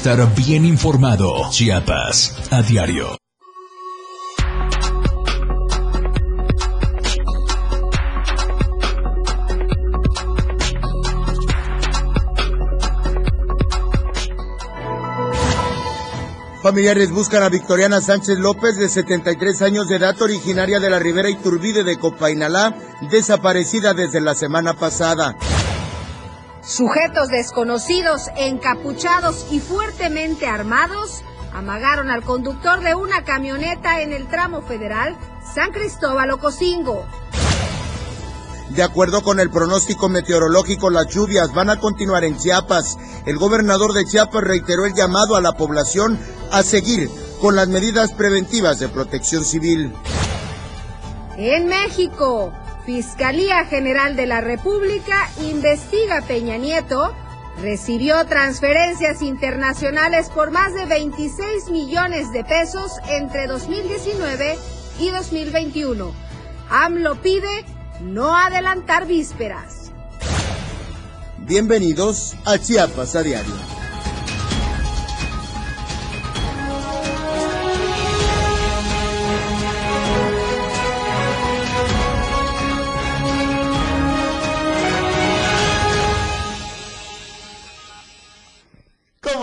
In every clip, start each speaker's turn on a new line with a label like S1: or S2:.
S1: estar bien informado. Chiapas, a diario.
S2: Familiares buscan a Victoriana Sánchez López, de 73 años de edad, originaria de la Ribera Iturbide de Copainalá, desaparecida desde la semana pasada.
S3: Sujetos desconocidos, encapuchados y fuertemente armados amagaron al conductor de una camioneta en el tramo federal San Cristóbal Ocosingo.
S2: De acuerdo con el pronóstico meteorológico, las lluvias van a continuar en Chiapas. El gobernador de Chiapas reiteró el llamado a la población a seguir con las medidas preventivas de protección civil.
S3: En México, Fiscalía General de la República investiga Peña Nieto. Recibió transferencias internacionales por más de 26 millones de pesos entre 2019 y 2021. AMLO pide no adelantar vísperas.
S2: Bienvenidos a Chiapas a diario.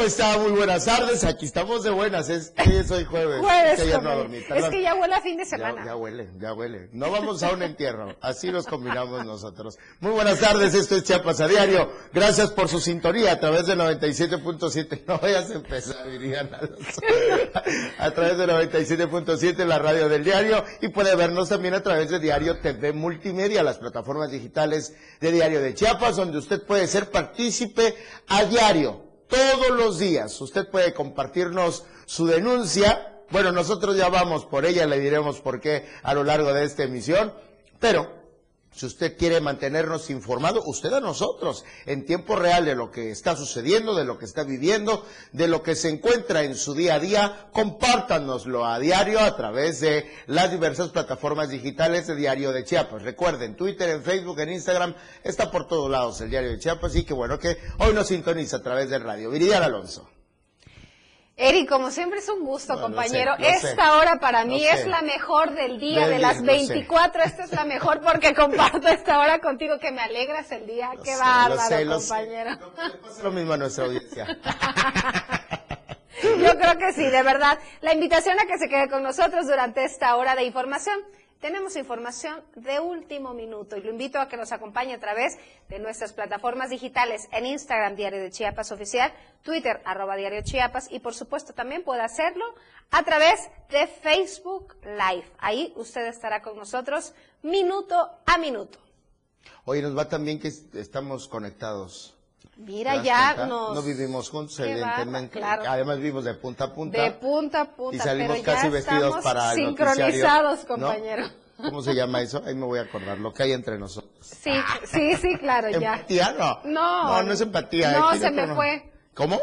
S2: Está? Muy buenas tardes. Aquí estamos de buenas. Es que es hoy jueves.
S3: Jueves,
S2: es que ya no
S3: joven.
S2: dormí.
S3: Es que ya huele a fin de semana.
S2: ya huele, ya huele. No vamos a un entierro. Así nos combinamos nosotros. Muy buenas tardes. Esto es Chiapas a diario. Gracias por su sintonía a través de 97.7. No vayas a empezar, dirían Alonso. A través de 97.7 la radio del diario y puede vernos también a través de Diario TV Multimedia, las plataformas digitales de Diario de Chiapas, donde usted puede ser partícipe a diario todos los días. Usted puede compartirnos su denuncia. Bueno, nosotros ya vamos por ella, le diremos por qué a lo largo de esta emisión. Pero si usted quiere mantenernos informado, usted a nosotros, en tiempo real de lo que está sucediendo, de lo que está viviendo, de lo que se encuentra en su día a día, compártanoslo a diario a través de las diversas plataformas digitales de Diario de Chiapas. Recuerden, Twitter, en Facebook, en Instagram, está por todos lados el Diario de Chiapas y que bueno que hoy nos sintoniza a través del radio. Viridiana Alonso.
S3: Eric, como siempre es un gusto, compañero.
S2: sé, lo sé.
S3: Esta hora para mí
S2: sé.
S3: es la mejor del día,
S2: Del
S3: de las
S2: lo sé.
S3: 24. Esta es la mejor porque comparto esta hora contigo, que me alegras el día.
S2: Lo
S3: Qué bárbaro,
S2: lo
S3: compañero.
S2: Le pasa lo mismo a nuestra audiencia.
S3: Yo creo que sí, de verdad. La invitación a que se quede con nosotros durante esta hora de información. Tenemos información de último minuto y lo invito a que nos acompañe a través de nuestras plataformas digitales en Instagram Diario de Chiapas Oficial, Twitter arroba Diario Chiapas y por supuesto también puede hacerlo a través de Facebook Live. Ahí usted estará con nosotros minuto a minuto.
S2: Oye, nos va también que est- estamos conectados.
S3: Mira,
S2: ¿Te das
S3: ya nos...
S2: No vivimos juntos, evidentemente.
S3: claro.
S2: Además vivimos de punta a punta.
S3: De punta a punta,
S2: y salimos
S3: pero ya
S2: casi vestidos para el
S3: sincronizados, compañero.
S2: ¿Cómo se llama eso? Ahí me voy a acordar, lo que hay entre nosotros.
S3: Sí, sí, sí, claro, ya.
S2: ¿Empatía? No.
S3: No.
S2: No, no es empatía.
S3: No, se me fue.
S2: ¿Cómo?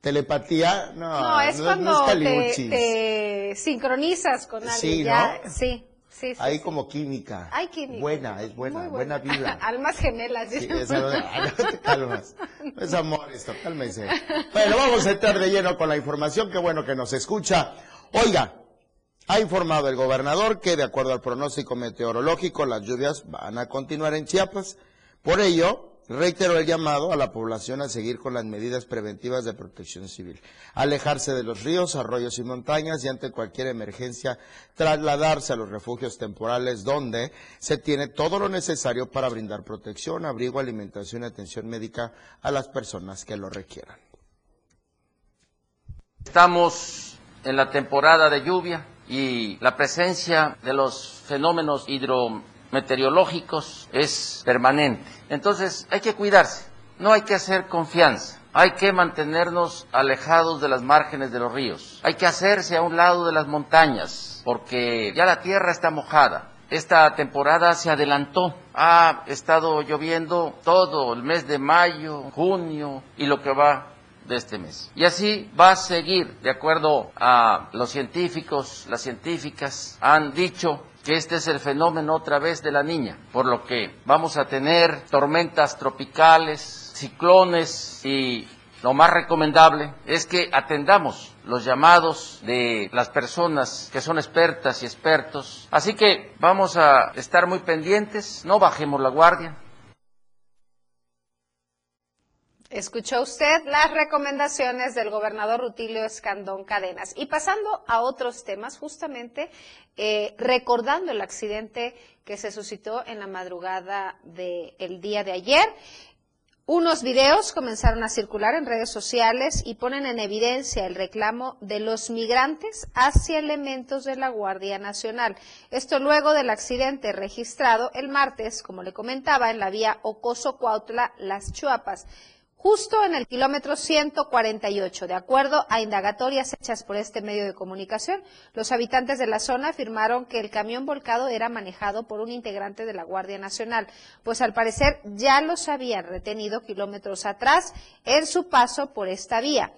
S2: ¿Telepatía? No,
S3: No, es
S2: no
S3: cuando te, sincronizas con alguien.
S2: Sí,
S3: ya,
S2: ¿no?
S3: sí, sí, sí.
S2: Hay
S3: sí.
S2: como química.
S3: Hay química.
S2: Buena, es buena,
S3: Muy
S2: buena vibra.
S3: Almas gemelas.
S2: Sí, no te calmas. Es amor esto, cálmese. Bueno, vamos a entrar de lleno con la información, qué bueno que nos escucha. Oiga, ha informado el gobernador que de acuerdo al pronóstico meteorológico las lluvias van a continuar en Chiapas. Por ello, reiteró el llamado a la población a seguir con las medidas preventivas de protección civil. Alejarse de los ríos, arroyos y montañas y ante cualquier emergencia trasladarse a los refugios temporales donde se tiene todo lo necesario para brindar protección, abrigo, alimentación y atención médica a las personas que lo requieran.
S4: Estamos en la temporada de lluvia y la presencia de los fenómenos hidrometeorológicos es permanente. Entonces hay que cuidarse, no hay que hacer confianza. Hay que mantenernos alejados de las márgenes de los ríos. Hay que hacerse a un lado de las montañas, porque ya la tierra está mojada. Esta temporada se adelantó. Ha estado lloviendo todo el mes de mayo, junio y lo que va de este mes. Y así va a seguir, de acuerdo a los científicos, las científicas han dicho que este es el fenómeno otra vez de la niña, por lo que vamos a tener tormentas tropicales, ciclones y lo más recomendable es que atendamos los llamados de las personas que son expertas y expertos. Así que vamos a estar muy pendientes, no bajemos la guardia,
S3: Escuchó usted las recomendaciones del gobernador Rutilio Escandón Cadenas. Y pasando a otros temas, justamente eh, recordando el accidente que se suscitó en la madrugada del día de ayer. Unos videos comenzaron a circular en redes sociales y ponen en evidencia el reclamo de los migrantes hacia elementos de la Guardia Nacional. Esto luego del accidente registrado el martes, como le comentaba, en la vía Ocoso-Cuautla, Las Chuapas justo en el kilómetro 148. De acuerdo a indagatorias hechas por este medio de comunicación, los habitantes de la zona afirmaron que el camión volcado era manejado por un integrante de la Guardia Nacional, pues al parecer ya los habían retenido kilómetros atrás en su paso por esta vía.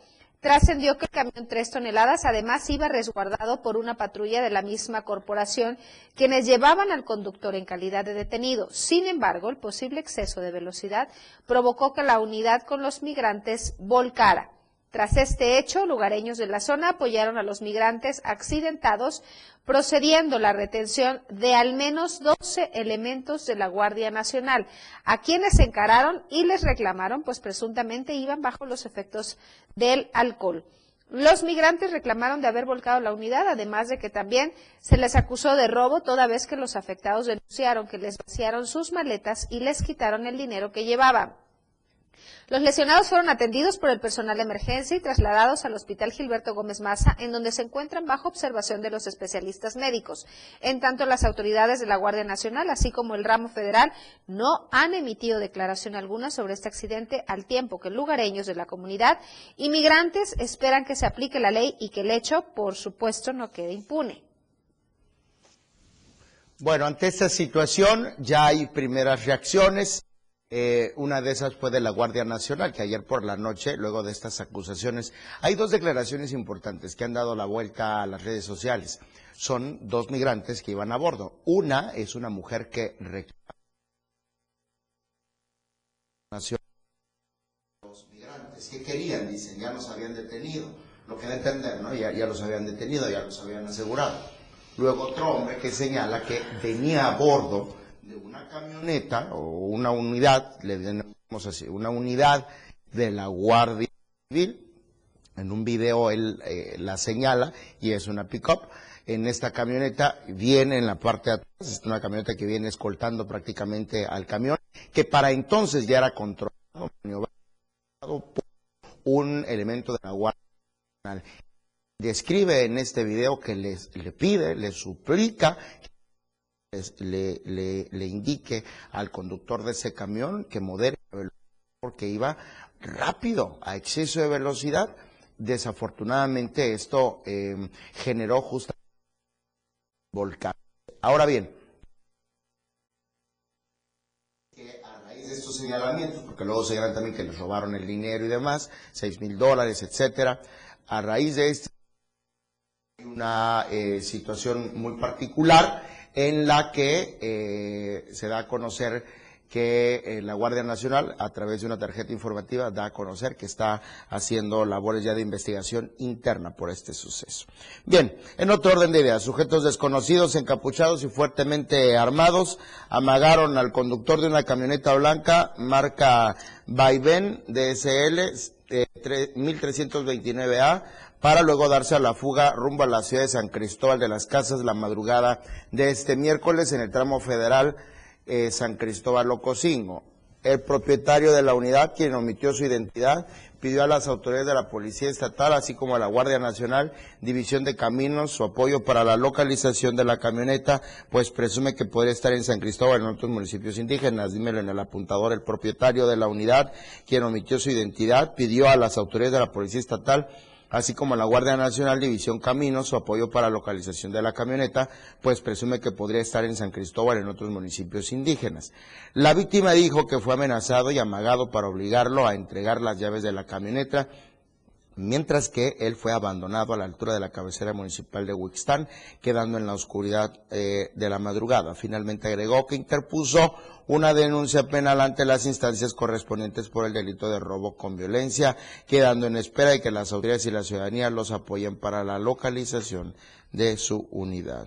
S3: Trascendió que el camión tres toneladas además iba resguardado por una patrulla de la misma corporación, quienes llevaban al conductor en calidad de detenido. Sin embargo, el posible exceso de velocidad provocó que la unidad con los migrantes volcara. Tras este hecho, lugareños de la zona apoyaron a los migrantes accidentados, procediendo la retención de al menos 12 elementos de la Guardia Nacional, a quienes se encararon y les reclamaron, pues presuntamente iban bajo los efectos del alcohol. Los migrantes reclamaron de haber volcado la unidad, además de que también se les acusó de robo toda vez que los afectados denunciaron que les vaciaron sus maletas y les quitaron el dinero que llevaban. Los lesionados fueron atendidos por el personal de emergencia y trasladados al Hospital Gilberto Gómez Maza, en donde se encuentran bajo observación de los especialistas médicos. En tanto, las autoridades de la Guardia Nacional, así como el ramo federal, no han emitido declaración alguna sobre este accidente, al tiempo que lugareños de la comunidad inmigrantes esperan que se aplique la ley y que el hecho, por supuesto, no quede impune.
S2: Bueno, ante esta situación ya hay primeras reacciones. Eh, una de esas fue de la Guardia Nacional, que ayer por la noche, luego de estas acusaciones, hay dos declaraciones importantes que han dado la vuelta a las redes sociales. Son dos migrantes que iban a bordo. Una es una mujer que los migrantes que querían, dicen, ya los habían detenido. Lo que de entender, ¿no? Ya, ya los habían detenido, ya los habían asegurado. Luego otro hombre que señala que venía a bordo de una camioneta o una unidad, le denominamos así, una unidad de la Guardia Civil. En un video él eh, la señala y es una pick-up. En esta camioneta viene en la parte de atrás, es una camioneta que viene escoltando prácticamente al camión, que para entonces ya era controlado por un elemento de la Guardia Nacional. Describe en este video que les, le pide, le suplica le, indique al conductor de ese camión que modere la velocidad porque iba rápido, a exceso de velocidad. Desafortunadamente esto em, generó justamente volcán. Ahora bien, a raíz de estos señalamientos, porque luego se señalan también que les robaron el dinero y demás, seis mil dólares, etcétera, a raíz de esto una eh, situación muy particular en la que eh, se da a conocer que eh, la Guardia Nacional, a través de una tarjeta informativa, da a conocer que está haciendo labores ya de investigación interna por este suceso. Bien, en otro orden de ideas, sujetos desconocidos, encapuchados y fuertemente armados amagaron al conductor de una camioneta blanca marca Vaivén DSL eh, 1329A para luego darse a la fuga rumbo a la ciudad de San Cristóbal de las Casas la madrugada de este miércoles en el tramo federal eh, San Cristóbal Locosingo. El propietario de la unidad, quien omitió su identidad, pidió a las autoridades de la Policía Estatal, así como a la Guardia Nacional, División de Caminos, su apoyo para la localización de la camioneta, pues presume que podría estar en San Cristóbal, en otros municipios indígenas. Dímelo en el apuntador, el propietario de la unidad, quien omitió su identidad, pidió a las autoridades de la Policía Estatal así como la Guardia Nacional División Caminos, su apoyo para localización de la camioneta, pues presume que podría estar en San Cristóbal en otros municipios indígenas. La víctima dijo que fue amenazado y amagado para obligarlo a entregar las llaves de la camioneta mientras que él fue abandonado a la altura de la cabecera municipal de Huixtán, quedando en la oscuridad eh, de la madrugada. Finalmente agregó que interpuso una denuncia penal ante las instancias correspondientes por el delito de robo con violencia, quedando en espera de que las autoridades y la ciudadanía los apoyen para la localización de su unidad.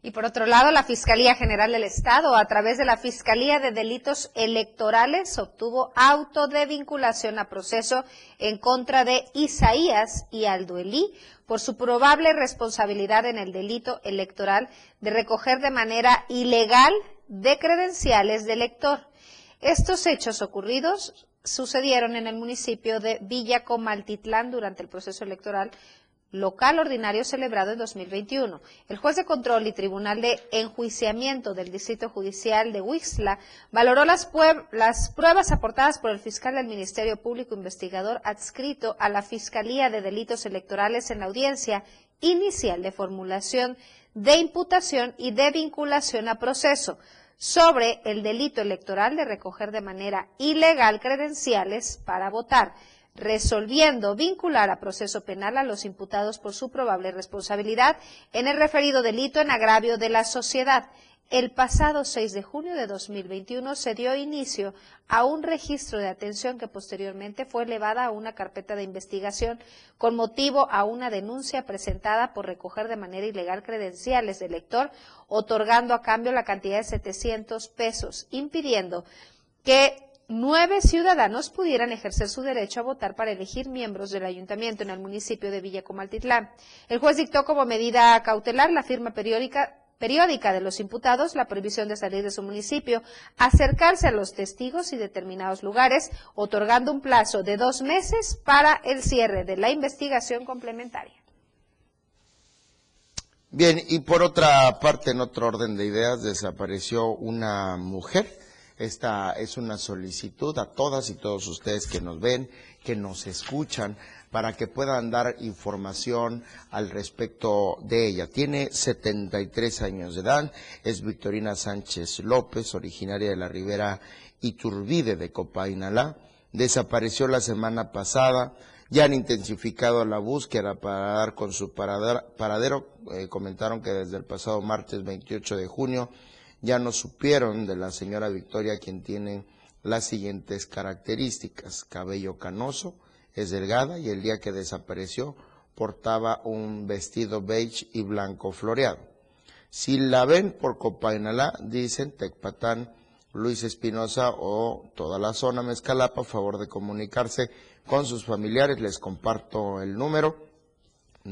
S3: Y por otro lado, la Fiscalía General del Estado, a través de la Fiscalía de Delitos Electorales, obtuvo auto de vinculación a proceso en contra de Isaías y Alduelí por su probable responsabilidad en el delito electoral de recoger de manera ilegal de credenciales de elector. Estos hechos ocurridos sucedieron en el municipio de Villa Comaltitlán durante el proceso electoral local ordinario celebrado en 2021. El juez de control y tribunal de enjuiciamiento del Distrito Judicial de Huixla valoró las, las, pruebas aportadas por el fiscal del Ministerio Público Investigador adscrito a la Fiscalía de Delitos Electorales en la audiencia inicial de formulación de imputación y de vinculación a proceso sobre el delito electoral de recoger de manera ilegal credenciales para votar resolviendo vincular a proceso penal a los imputados por su probable responsabilidad en el referido delito en agravio de la sociedad. El pasado 6 de junio de 2021 se dio inicio a un registro de atención que posteriormente fue elevada a una carpeta de investigación con motivo a una denuncia presentada por recoger de manera ilegal credenciales del elector, otorgando a cambio la cantidad de 700 pesos, impidiendo que nueve ciudadanos pudieran ejercer su derecho a votar para elegir miembros del ayuntamiento en el municipio de Villa Comaltitlán. El juez dictó como medida cautelar la firma periódica periódica de los imputados, la prohibición de salir de su municipio, acercarse a los testigos y determinados lugares, otorgando un plazo de dos meses para el cierre de la investigación complementaria.
S2: Bien, y por otra parte, en otro orden de ideas, desapareció una mujer esta es una solicitud a todas y todos ustedes que nos ven, que nos escuchan, para que puedan dar información al respecto de ella. Tiene 73 años de edad, es Victorina Sánchez López, originaria de la Ribera Iturbide de Copainalá. Desapareció la semana pasada, ya han intensificado la búsqueda para dar con su paradero. Eh, comentaron que desde el pasado martes 28 de junio ya no supieron de la señora Victoria, quien tiene las siguientes características. Cabello canoso, es delgada y el día que desapareció portaba un vestido beige y blanco floreado. Si la ven por Copainalá, dicen Tecpatán, Luis Espinosa o toda la zona Mezcalapa, a favor de comunicarse con sus familiares, les comparto el número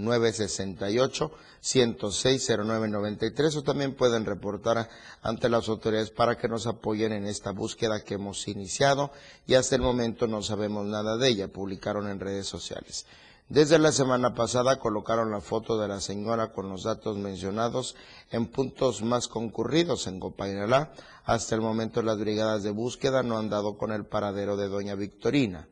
S2: 968-106-0993 o también pueden reportar ante las autoridades para que nos apoyen en esta búsqueda que hemos iniciado y hasta el momento no sabemos nada de ella, publicaron en redes sociales. Desde la semana pasada colocaron la foto de la señora con los datos mencionados en puntos más concurridos en Copainalá. Hasta el momento las brigadas de búsqueda no han dado con el paradero de doña Victorina.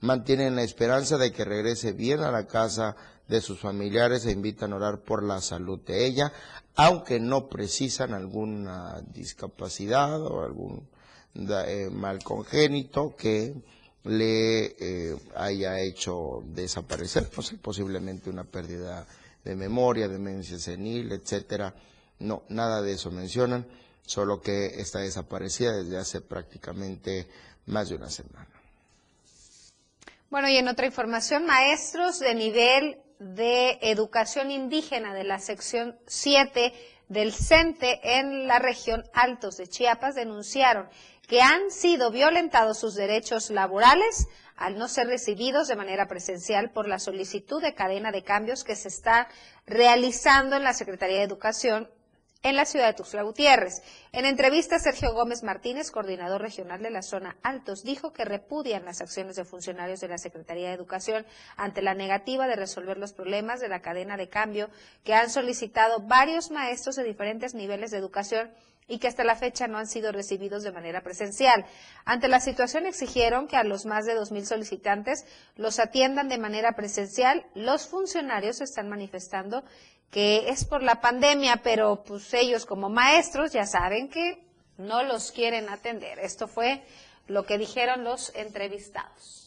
S2: Mantienen la esperanza de que regrese bien a la casa de sus familiares e invitan a orar por la salud de ella, aunque no precisan alguna discapacidad o algún eh, mal congénito que le eh, haya hecho desaparecer, pues, posiblemente una pérdida de memoria, demencia senil, etcétera. No, nada de eso mencionan, solo que está desaparecida desde hace prácticamente más de una semana.
S3: Bueno, y en otra información, maestros de nivel de Educación Indígena de la sección 7 del CENTE en la región Altos de Chiapas denunciaron que han sido violentados sus derechos laborales al no ser recibidos de manera presencial por la solicitud de cadena de cambios que se está realizando en la Secretaría de Educación en la ciudad de Tuxtla Gutiérrez. En entrevista, Sergio Gómez Martínez, coordinador regional de la zona Altos, dijo que repudian las acciones de funcionarios de la Secretaría de Educación ante la negativa de resolver los problemas de la cadena de cambio que han solicitado varios maestros de diferentes niveles de educación y que hasta la fecha no han sido recibidos de manera presencial. Ante la situación exigieron que a los más de 2.000 solicitantes los atiendan de manera presencial. Los funcionarios están manifestando que es por la pandemia, pero pues ellos como maestros ya saben que no los quieren atender. Esto fue lo que dijeron los entrevistados.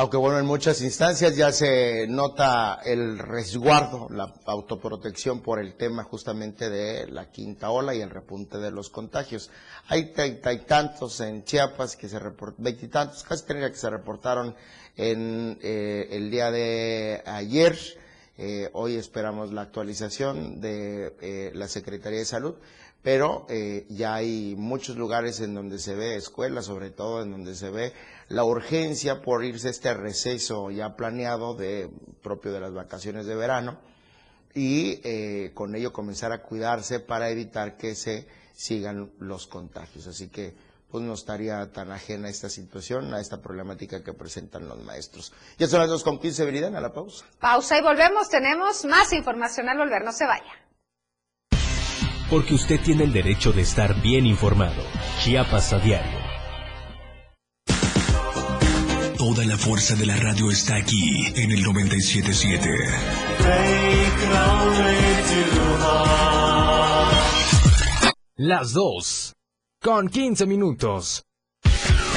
S2: Aunque bueno, en muchas instancias ya se nota el resguardo, la autoprotección por el tema justamente de la quinta ola y el repunte de los contagios. Hay treinta y tantos en Chiapas que se reportaron, veintitantos, casi treinta que se reportaron en eh, el día de ayer. Eh, hoy esperamos la actualización de eh, la Secretaría de Salud pero eh, ya hay muchos lugares en donde se ve escuelas, sobre todo en donde se ve la urgencia por irse a este receso ya planeado de propio de las vacaciones de verano y eh, con ello comenzar a cuidarse para evitar que se sigan los contagios. Así que pues no estaría tan ajena a esta situación, a esta problemática que presentan los maestros. Ya son las dos con 15, Viridiana, a la pausa.
S3: Pausa y volvemos. Tenemos más información al volver. No se vaya
S1: porque usted tiene el derecho de estar bien informado. Chiapas a diario. Toda la fuerza de la radio está aquí en el 977. Las dos. Con 15 minutos.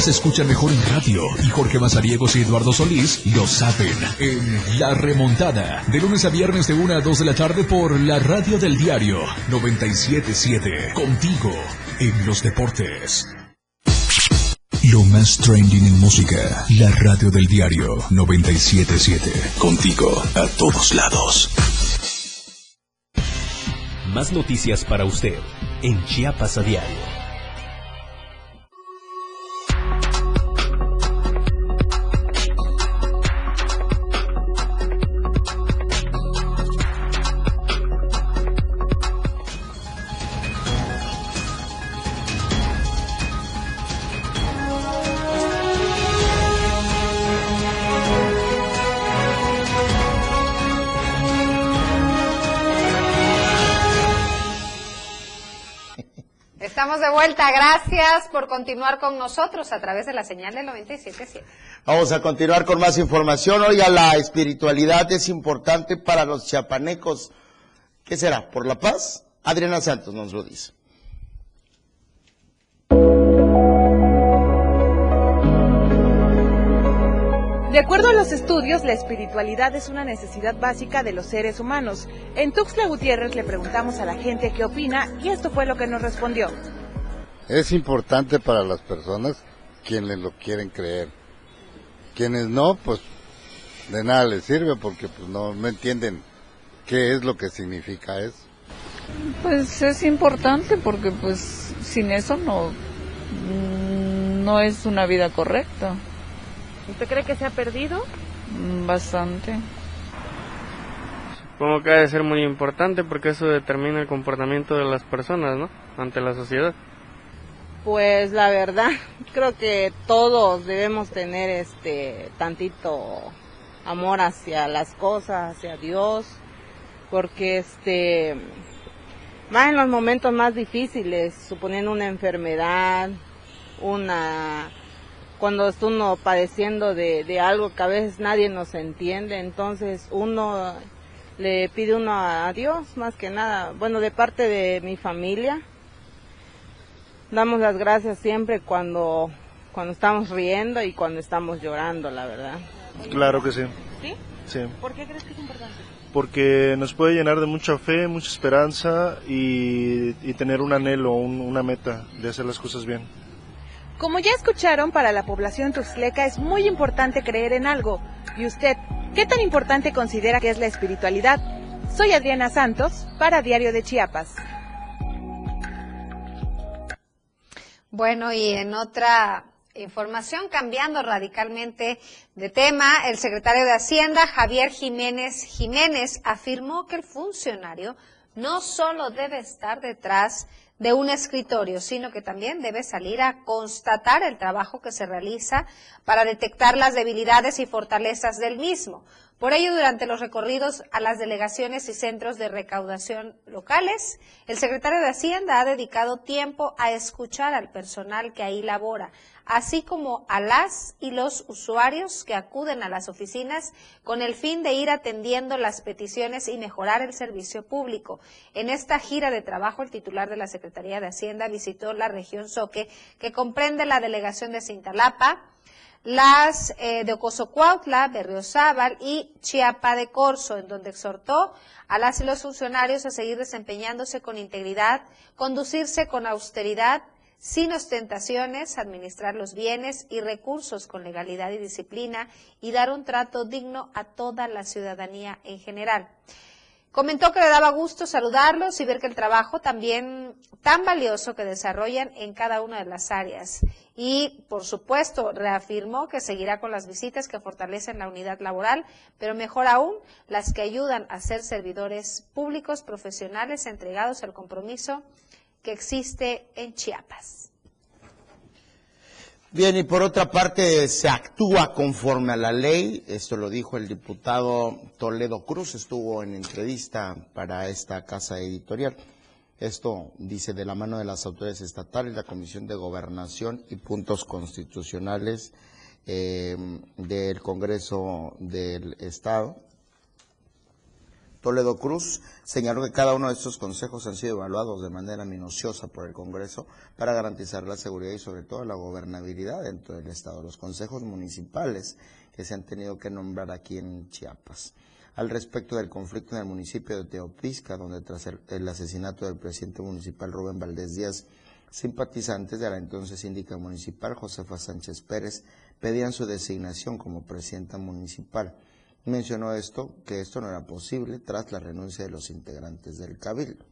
S1: Se escucha mejor en radio y Jorge Mazariegos y Eduardo Solís lo saben en La Remontada, de lunes a viernes de 1 a 2 de la tarde por la radio del diario 977, contigo en los deportes. Lo más trending en música, la radio del diario 977, contigo a todos lados. Más noticias para usted en Chiapas a diario.
S3: Vuelta. Gracias por continuar con nosotros a través de la señal del 97.7.
S2: Vamos a continuar con más información. Oiga, la espiritualidad es importante para los chapanecos. ¿Qué será? ¿Por la paz? Adriana Santos nos lo dice.
S5: De acuerdo a los estudios, la espiritualidad es una necesidad básica de los seres humanos. En Tuxtla Gutiérrez le preguntamos a la gente qué opina y esto fue lo que nos respondió.
S6: Es importante para las personas quienes lo quieren creer. Quienes no, pues de nada les sirve porque pues no, no entienden qué es lo que significa eso.
S7: Pues es importante porque pues sin eso no, no es una vida correcta.
S5: ¿Usted cree que se ha perdido?
S7: Mm, bastante.
S8: Supongo que ha de ser muy importante porque eso determina el comportamiento de las personas, ¿no? Ante la sociedad.
S9: Pues la verdad, creo que todos debemos tener este tantito amor hacia las cosas, hacia Dios, porque este más en los momentos más difíciles, suponiendo una enfermedad, una cuando está uno padeciendo de, algo que a veces nadie nos entiende, entonces uno le pide uno a Dios más que nada, bueno, de parte de mi familia, damos las gracias siempre cuando, cuando estamos riendo y cuando estamos llorando, la verdad.
S10: Claro que sí.
S9: ¿Sí?
S10: Sí.
S5: ¿Por qué crees que es importante?
S10: Porque nos puede llenar de mucha fe, mucha esperanza y, y tener un anhelo, un- una meta de hacer las cosas bien.
S5: Como ya escucharon, para la población tuxtleca es muy importante creer en algo. ¿Y usted, qué tan importante considera que es la espiritualidad? Soy Adriana Santos, para Diario de Chiapas.
S3: Bueno, y en otra información, cambiando radicalmente de tema, el secretario de Hacienda, Javier Jiménez Jiménez, afirmó que el funcionario no solo debe estar detrás de un escritorio, sino que también debe salir a constatar el trabajo que se realiza para detectar las debilidades y fortalezas del mismo. Por ello, durante los recorridos a las delegaciones y centros de recaudación locales, el secretario de Hacienda ha dedicado tiempo a escuchar al personal que ahí labora, así como a las y los usuarios que acuden a las oficinas con el fin de ir atendiendo las peticiones y mejorar el servicio público. En esta gira de trabajo, el titular de la Secretaría de Hacienda visitó la región Soque, que comprende la delegación de Cintalapa, las eh, de Ocosocuautla, Berriozábal y Chiapa de Corzo, en donde exhortó a las y los funcionarios a seguir desempeñándose con integridad, conducirse con austeridad, sin ostentaciones, administrar los bienes y recursos con legalidad y disciplina y dar un trato digno a toda la ciudadanía en general. Comentó que le daba gusto saludarlos y ver que el trabajo también tan valioso que desarrollan en cada una de las áreas. Y, por supuesto, reafirmó que seguirá con las visitas que fortalecen la unidad laboral, pero mejor aún, las que ayudan a ser servidores públicos profesionales entregados al compromiso que existe en Chiapas.
S2: Bien, y por otra parte, se actúa conforme a la ley. Esto lo dijo el diputado Toledo Cruz. Estuvo en entrevista para esta casa editorial. Esto dice de la mano de las autoridades estatales, la Comisión de Gobernación y Puntos Constitucionales eh, del Congreso del Estado. Toledo Cruz señaló que cada uno de estos consejos han sido evaluados de manera minuciosa por el Congreso para garantizar la seguridad y sobre todo la gobernabilidad dentro del Estado. Los consejos municipales que se han tenido que nombrar aquí en Chiapas. Al respecto del conflicto en el municipio de Teopisca, donde tras el, asesinato del presidente municipal Rubén Valdés Díaz, simpatizantes de la entonces síndica municipal Josefa Sánchez Pérez pedían su designación como presidenta municipal mencionó esto, que esto no era posible tras la renuncia de los integrantes del Cabildo.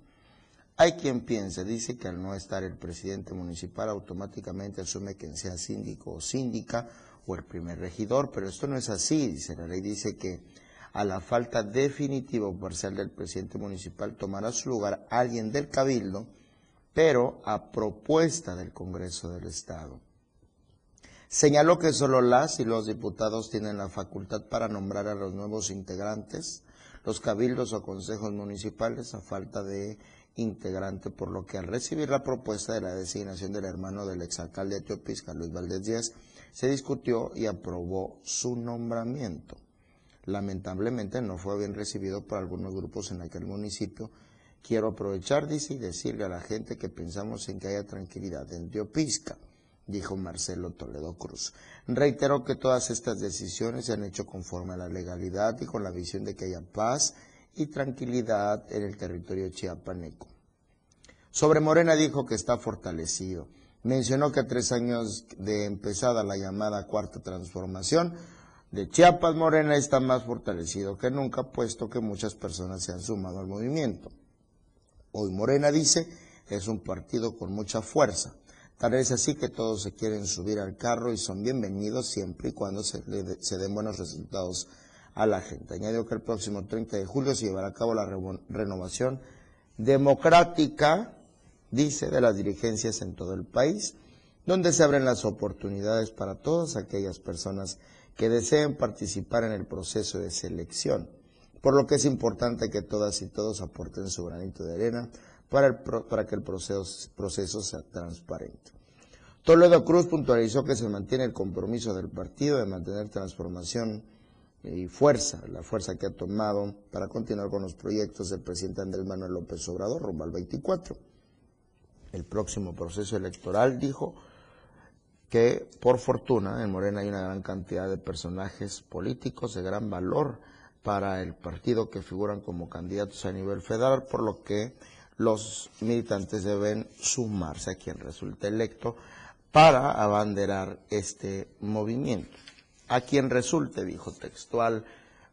S2: Hay quien piensa, dice que al no estar el presidente municipal automáticamente asume quien sea síndico o síndica o el primer regidor, pero esto no es así, dice la ley, dice que a la falta definitiva o parcial del presidente municipal tomará su lugar alguien del Cabildo, pero a propuesta del Congreso del Estado. Señaló que solo las y los diputados tienen la facultad para nombrar a los nuevos integrantes, los cabildos o consejos municipales a falta de integrante, por lo que al recibir la propuesta de la designación del hermano del exalcalde de Teopisca, Luis Valdés Díaz, se discutió y aprobó su nombramiento. Lamentablemente no fue bien recibido por algunos grupos en aquel municipio. Quiero aprovechar, dice, y decirle a la gente que pensamos en que haya tranquilidad en Teopisca dijo Marcelo Toledo Cruz. Reiteró que todas estas decisiones se han hecho conforme a la legalidad y con la visión de que haya paz y tranquilidad en el territorio chiapaneco. Sobre Morena dijo que está fortalecido. Mencionó que a tres años de empezada la llamada cuarta transformación de Chiapas, Morena está más fortalecido que nunca, puesto que muchas personas se han sumado al movimiento. Hoy Morena dice es un partido con mucha fuerza. Tal es así que todos se quieren subir al carro y son bienvenidos siempre y cuando se, le, se den buenos resultados a la gente. Añadió que el próximo 30 de julio se llevará a cabo la re renovación democrática, dice, de las dirigencias en todo el país, donde se abren las oportunidades para todas aquellas personas que deseen participar en el proceso de selección, por lo que es importante que todas y todos aporten su granito de arena para, el, para que el proceso, sea transparente. Toledo Cruz puntualizó que se mantiene el compromiso del partido de mantener transformación y fuerza, la fuerza que ha tomado para continuar con los proyectos del presidente Andrés Manuel López Obrador rumbo al 24. El próximo proceso electoral dijo que por fortuna en Morena hay una gran cantidad de personajes políticos de gran valor para el partido que figuran como candidatos a nivel federal, por lo que los militantes deben sumarse a quien resulte electo para abanderar este movimiento. A quien resulte, dijo textual,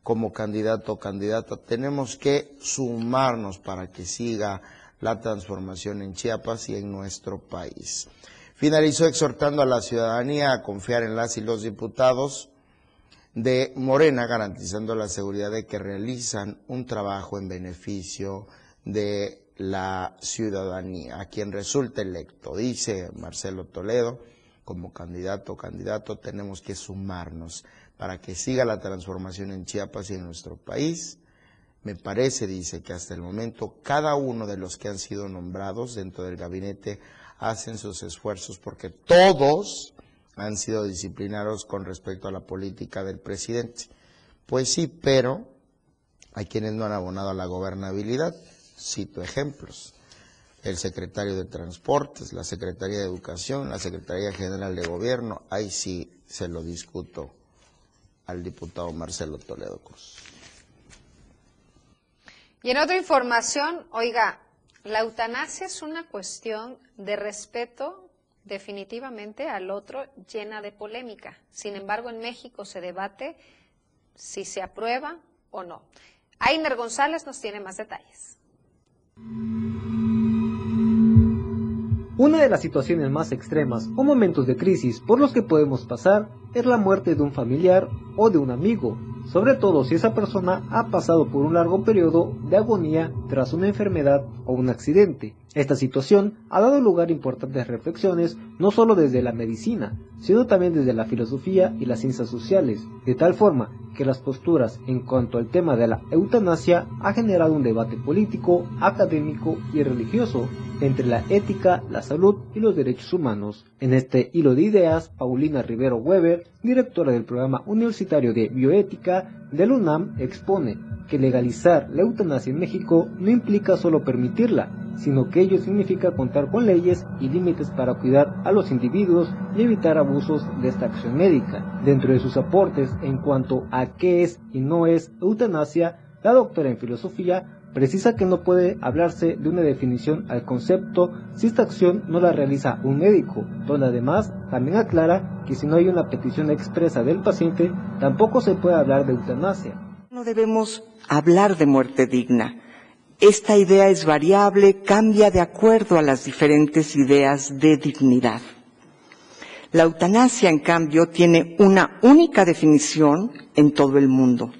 S2: como candidato o candidata, tenemos que sumarnos para que siga la transformación en Chiapas y en nuestro país. Finalizó exhortando a la ciudadanía a confiar en las y los diputados de Morena, garantizando la seguridad de que realizan un trabajo en beneficio de la ciudadanía, a quien resulte electo. Dice Marcelo Toledo, como candidato o candidato tenemos que sumarnos para que siga la transformación en Chiapas y en nuestro país. Me parece, dice, que hasta el momento cada uno de los que han sido nombrados dentro del gabinete hacen sus esfuerzos porque todos han sido disciplinados con respecto a la política del presidente. Pues sí, pero hay quienes no han abonado a la gobernabilidad. Cito ejemplos. El secretario de Transportes, la Secretaría de Educación, la Secretaría General de Gobierno, ahí sí se lo discuto al diputado Marcelo Toledo Cruz.
S3: Y en otra información, oiga, la eutanasia es una cuestión de respeto definitivamente al otro llena de polémica. Sin embargo, en México se debate si se aprueba o no. Ainer González nos tiene más detalles.
S11: Una de las situaciones más extremas o momentos de crisis por los que podemos pasar es la muerte de un familiar o de un amigo, sobre todo si esa persona ha pasado por un largo periodo de agonía tras una enfermedad o un accidente. Esta situación ha dado lugar a importantes reflexiones no solo desde la medicina, sino también desde la filosofía y las ciencias sociales, de tal forma que las posturas en cuanto al tema de la eutanasia ha generado un debate político, académico y religioso entre la ética, la salud y los derechos humanos. En este hilo de ideas, Paulina Rivero Weber, directora del programa universitario de bioética del UNAM, expone que legalizar la eutanasia en México no implica solo permitirla, sino que ello significa contar con leyes y límites para cuidar a los individuos y evitar de esta acción médica. Dentro de sus aportes en cuanto a qué es y no es eutanasia, la doctora en filosofía precisa que no puede hablarse de una definición al concepto si esta acción no la realiza un médico, donde además también aclara que si no hay una petición expresa del paciente, tampoco se puede hablar de eutanasia.
S12: No debemos hablar de muerte digna. Esta idea es variable, cambia de acuerdo a las diferentes ideas de dignidad. La eutanasia, en cambio, tiene una única definición en todo el mundo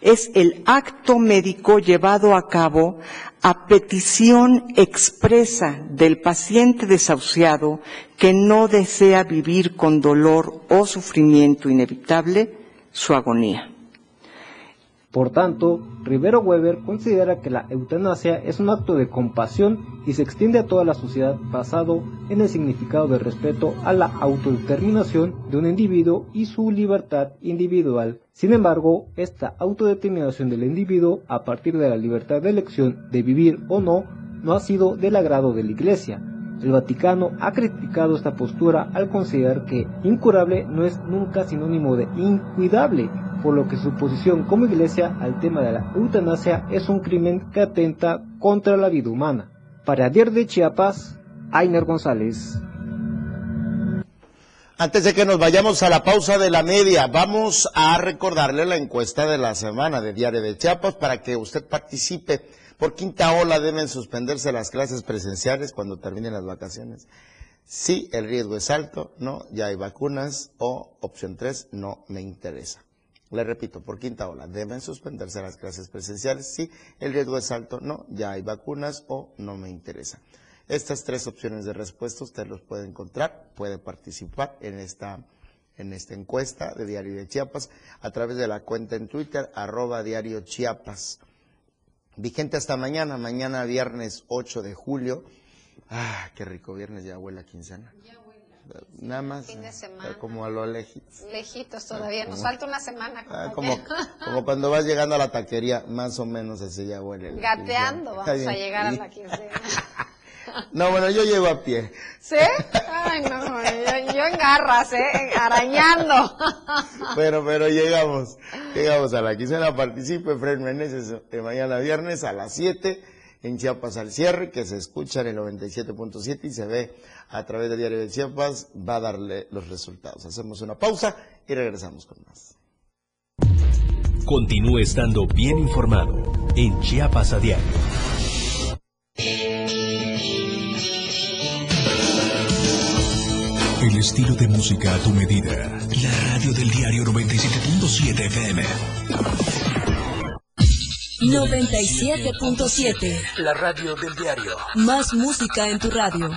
S12: es el acto médico llevado a cabo a petición expresa del paciente desahuciado que no desea vivir con dolor o sufrimiento inevitable su agonía.
S11: Por tanto, Rivero Weber considera que la eutanasia es un acto de compasión y se extiende a toda la sociedad basado en el significado de respeto a la autodeterminación de un individuo y su libertad individual. Sin embargo, esta autodeterminación del individuo a partir de la libertad de elección de vivir o no no ha sido del agrado de la Iglesia. El Vaticano ha criticado esta postura al considerar que incurable no es nunca sinónimo de incuidable por lo que su posición como iglesia al tema de la eutanasia es un crimen que atenta contra la vida humana. Para Diario de Chiapas, Ainer González.
S2: Antes de que nos vayamos a la pausa de la media, vamos a recordarle la encuesta de la semana de Diario de Chiapas para que usted participe. Por quinta ola deben suspenderse las clases presenciales cuando terminen las vacaciones. Sí, el riesgo es alto, no, ya hay vacunas o opción 3, no me interesa. Le repito, por quinta ola, ¿deben suspenderse las clases presenciales? Sí, el riesgo es alto, no, ya hay vacunas o no me interesa. Estas tres opciones de respuesta usted los puede encontrar, puede participar en esta, en esta encuesta de Diario de Chiapas a través de la cuenta en Twitter, arroba. Vigente hasta mañana, mañana viernes 8 de julio. Ah, qué rico viernes, ya huele a quincena. Nada más.
S3: Fin de semana.
S2: Como a lo lejitos.
S3: Lejitos todavía. Nos falta una semana.
S2: Ah, como, como cuando vas llegando a la taquería, más o menos así ya huele.
S3: Gateando, vamos a llegar a la quincena.
S2: No, bueno, yo llego a pie.
S3: ¿Sí? Ay, no, yo, yo en garras, ¿eh? Arañando.
S2: Pero, pero llegamos, llegamos a la quincena, participe Fred Meneses de mañana viernes a las 7 en Chiapas al cierre, que se escucha en el 97.7 y se ve a través del diario de Chiapas, va a darle los resultados. Hacemos una pausa y regresamos con más.
S1: Continúe estando bien informado en Chiapas a diario. El estilo de música a tu medida. La radio del diario 97.7 FM.
S13: 97.7.
S1: La radio del diario.
S13: Más música en tu radio.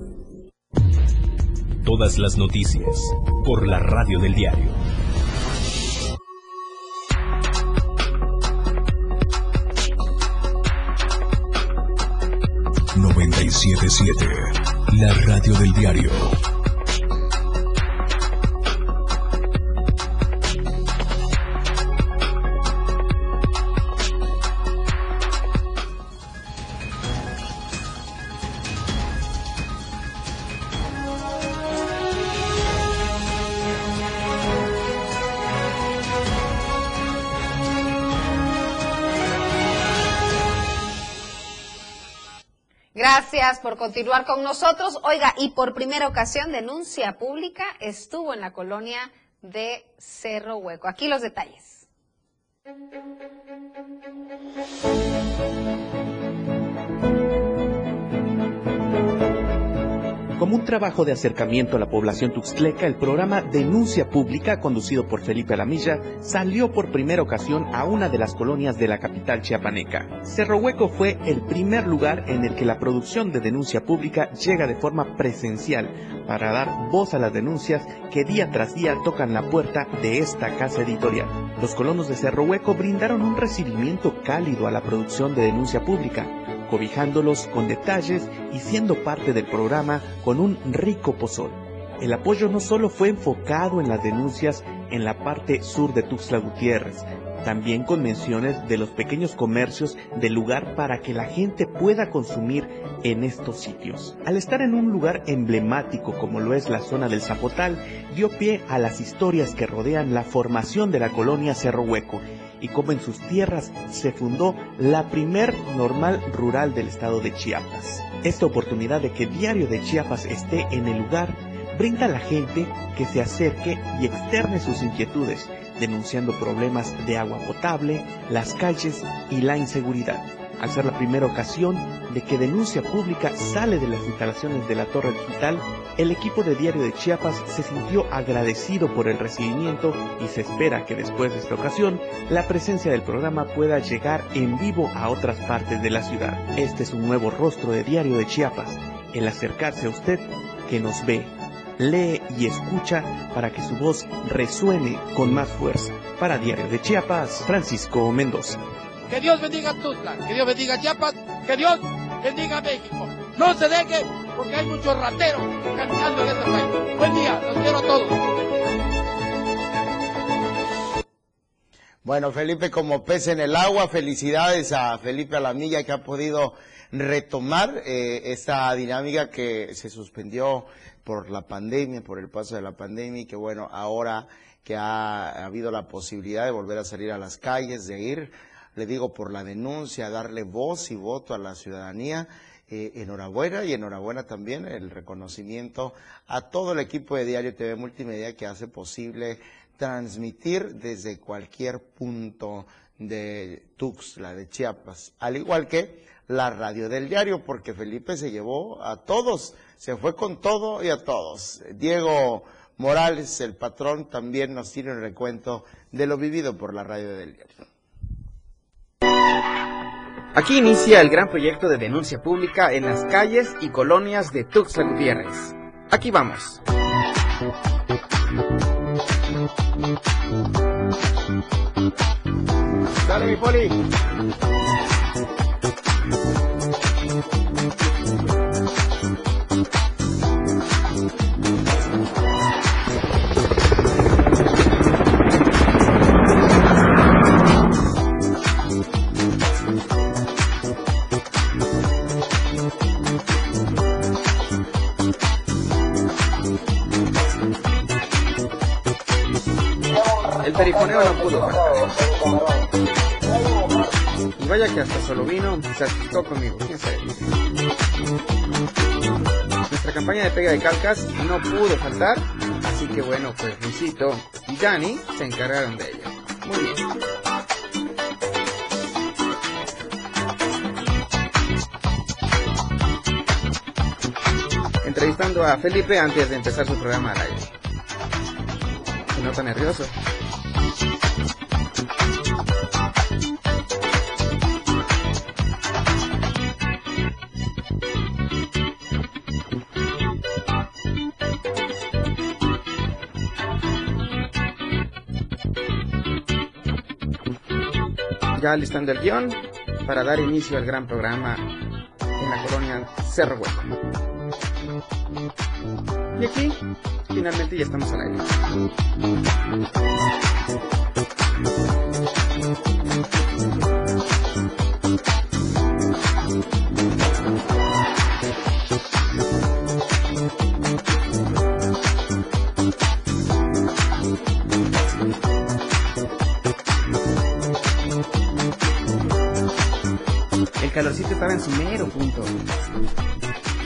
S1: Todas las noticias por la radio del diario. ...977... La radio del diario.
S3: Gracias por continuar con nosotros. Oiga, y por primera ocasión, denuncia pública estuvo en la colonia de Cerro Hueco. Aquí los detalles.
S14: Como un trabajo de acercamiento a la población tuxtleca, el programa Denuncia Pública, conducido por Felipe Alamilla, salió por primera ocasión a una de las colonias de la capital chiapaneca. Cerro Hueco fue el primer lugar en el que la producción de Denuncia Pública llega de forma presencial para dar voz a las denuncias que día tras día tocan la puerta de esta casa editorial. Los colonos de Cerro Hueco brindaron un recibimiento cálido a la producción de Denuncia Pública, cobijándolos con detalles y siendo parte del programa con un rico pozol. El apoyo no solo fue enfocado en las denuncias en la parte sur de Tuxtla Gutiérrez, también con menciones de los pequeños comercios del lugar para que la gente pueda consumir en estos sitios. Al estar en un lugar emblemático como lo es la zona del Zapotal, dio pie a las historias que rodean la formación de la colonia Cerro Hueco y cómo en sus tierras se fundó la primer normal rural del estado de Chiapas. Esta oportunidad de que Diario de Chiapas esté en el lugar brinda a la gente que se acerque y externe sus inquietudes, denunciando problemas de agua potable, las calles y la inseguridad. Al ser la primera ocasión de que denuncia pública sale de las instalaciones de la Torre Digital, el equipo de Diario de Chiapas se sintió agradecido por el recibimiento y se espera que después de esta ocasión la presencia del programa pueda llegar en vivo a otras partes de la ciudad. Este es un nuevo rostro de Diario de Chiapas, el acercarse a usted que nos ve, lee y escucha para que su voz resuene con más fuerza. Para Diario de Chiapas, Francisco Mendoza.
S15: Que Dios bendiga Tuxtla, que Dios bendiga Chiapas, que Dios bendiga México. No se deje porque hay muchos rateros cantando en este país. Buen día, los quiero a todos.
S2: Bueno, Felipe, como pez en el agua, felicidades a Felipe Alamilla que ha podido retomar eh, esta dinámica que se suspendió por la pandemia, por el paso de la pandemia y que bueno, ahora que ha, habido la posibilidad de volver a salir a las calles, de ir, le digo, por la denuncia, darle voz y voto a la ciudadanía, eh, enhorabuena y enhorabuena también el reconocimiento a todo el equipo de Diario TV Multimedia que hace posible transmitir desde cualquier punto de Tuxtla, de Chiapas, al igual que la radio del diario, porque Felipe se llevó a todos, se fue con todo y a todos. Diego Morales, el patrón, también nos tiene un recuento de lo vivido por la radio del diario.
S16: Aquí inicia el gran proyecto de denuncia pública en las calles y colonias de Tuxtla Gutiérrez. Aquí vamos.
S2: Dale, mi poli.
S16: Perifoneo no pudo. Y vaya que hasta solo vino, se asustó conmigo, quién. Nuestra campaña de pega de calcas no pudo faltar, así que bueno, pues Luisito y Dani se encargaron de ella. Muy bien. Entrevistando a Felipe antes de empezar su programa al aire. Se nota nervioso. Ya listando el guion para dar inicio al gran programa en la colonia Cerro Hueco. Y aquí, finalmente ya estamos al aire. Estaba en su mero punto.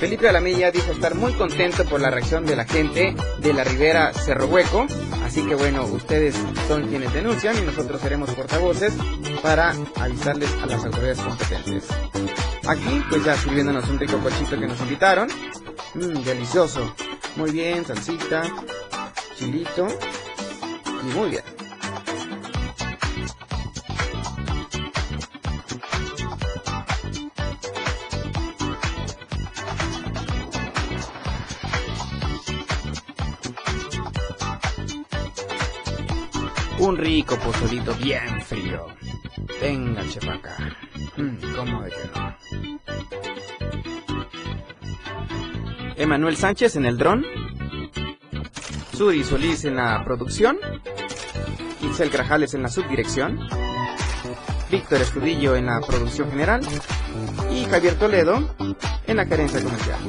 S16: Felipe Alamilla dijo estar muy contento por la reacción de la gente de la Ribera Cerro Hueco. Así que bueno, ustedes son quienes denuncian y nosotros seremos portavoces para avisarles a las autoridades competentes. Aquí, pues ya sirviéndonos un rico cochito que nos invitaron. Mmm, delicioso. Muy bien, salsita, chilito y muy bien. Un rico pozolito bien frío. Venga, chepaca. Mm, ¿Cómo de que no? Emanuel Sánchez en el dron. Suri Solís en la producción. Itzel Grajales en la subdirección. Víctor Estudillo en la producción general. Y Javier Toledo en la carencia comercial.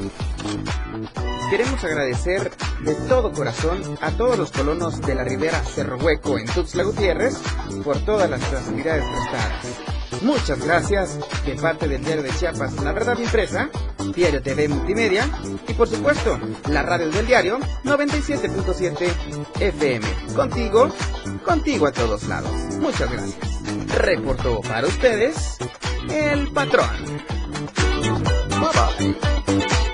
S16: Queremos agradecer de todo corazón a todos los colonos de la Ribera Cerro Hueco en Tuxtla Gutiérrez por todas las facilidades prestadas. Muchas gracias de parte del Diario de Chiapas, La Verdad Impresa, Diario TV Multimedia y por supuesto la radio del diario 97.7 FM. Contigo, contigo a todos lados. Muchas gracias. Reportó para ustedes el patrón. Bye bye.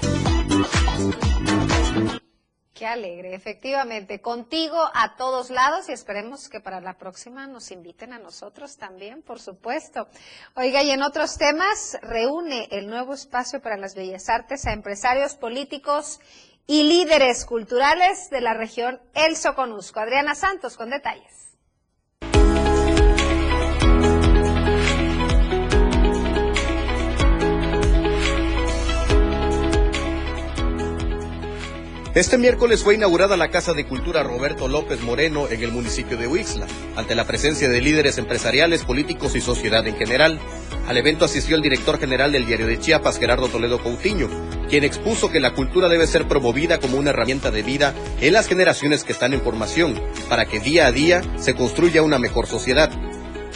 S3: Qué alegre, efectivamente. Contigo a todos lados y esperemos que para la próxima nos inviten a nosotros también, por supuesto. Oiga, y en otros temas, reúne el nuevo espacio para las bellas artes a empresarios políticos y líderes culturales de la región El Soconusco. Adriana Santos con detalles.
S17: Este miércoles fue inaugurada la Casa de Cultura Roberto López Moreno en el municipio de Huixla, ante la presencia de líderes empresariales, políticos y sociedad en general. Al evento asistió el director general del diario de Chiapas, Gerardo Toledo Coutinho, quien expuso que la cultura debe ser promovida como una herramienta de vida en las generaciones que están en formación, para que día a día se construya una mejor sociedad.